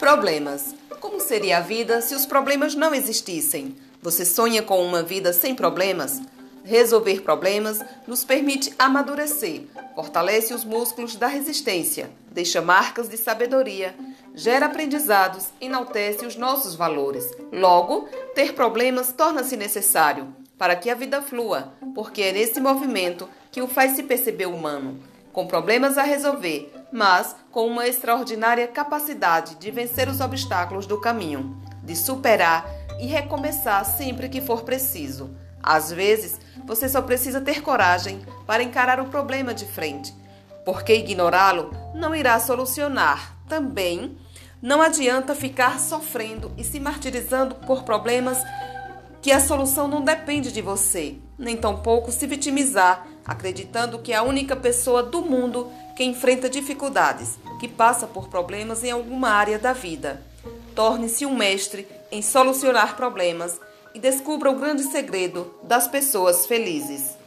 Problemas. Como seria a vida se os problemas não existissem? Você sonha com uma vida sem problemas? Resolver problemas nos permite amadurecer, fortalece os músculos da resistência, deixa marcas de sabedoria, gera aprendizados, enaltece os nossos valores. Logo, ter problemas torna-se necessário para que a vida flua, porque é nesse movimento que o faz se perceber humano, com problemas a resolver, mas com uma extraordinária capacidade de vencer os obstáculos do caminho, de superar e recomeçar sempre que for preciso. Às vezes, você só precisa ter coragem para encarar o problema de frente, porque ignorá-lo não irá solucionar. Também não adianta ficar sofrendo e se martirizando por problemas que a solução não depende de você, nem tampouco se vitimizar, acreditando que é a única pessoa do mundo que enfrenta dificuldades, que passa por problemas em alguma área da vida. Torne-se um mestre em solucionar problemas e descubra o grande segredo das pessoas felizes.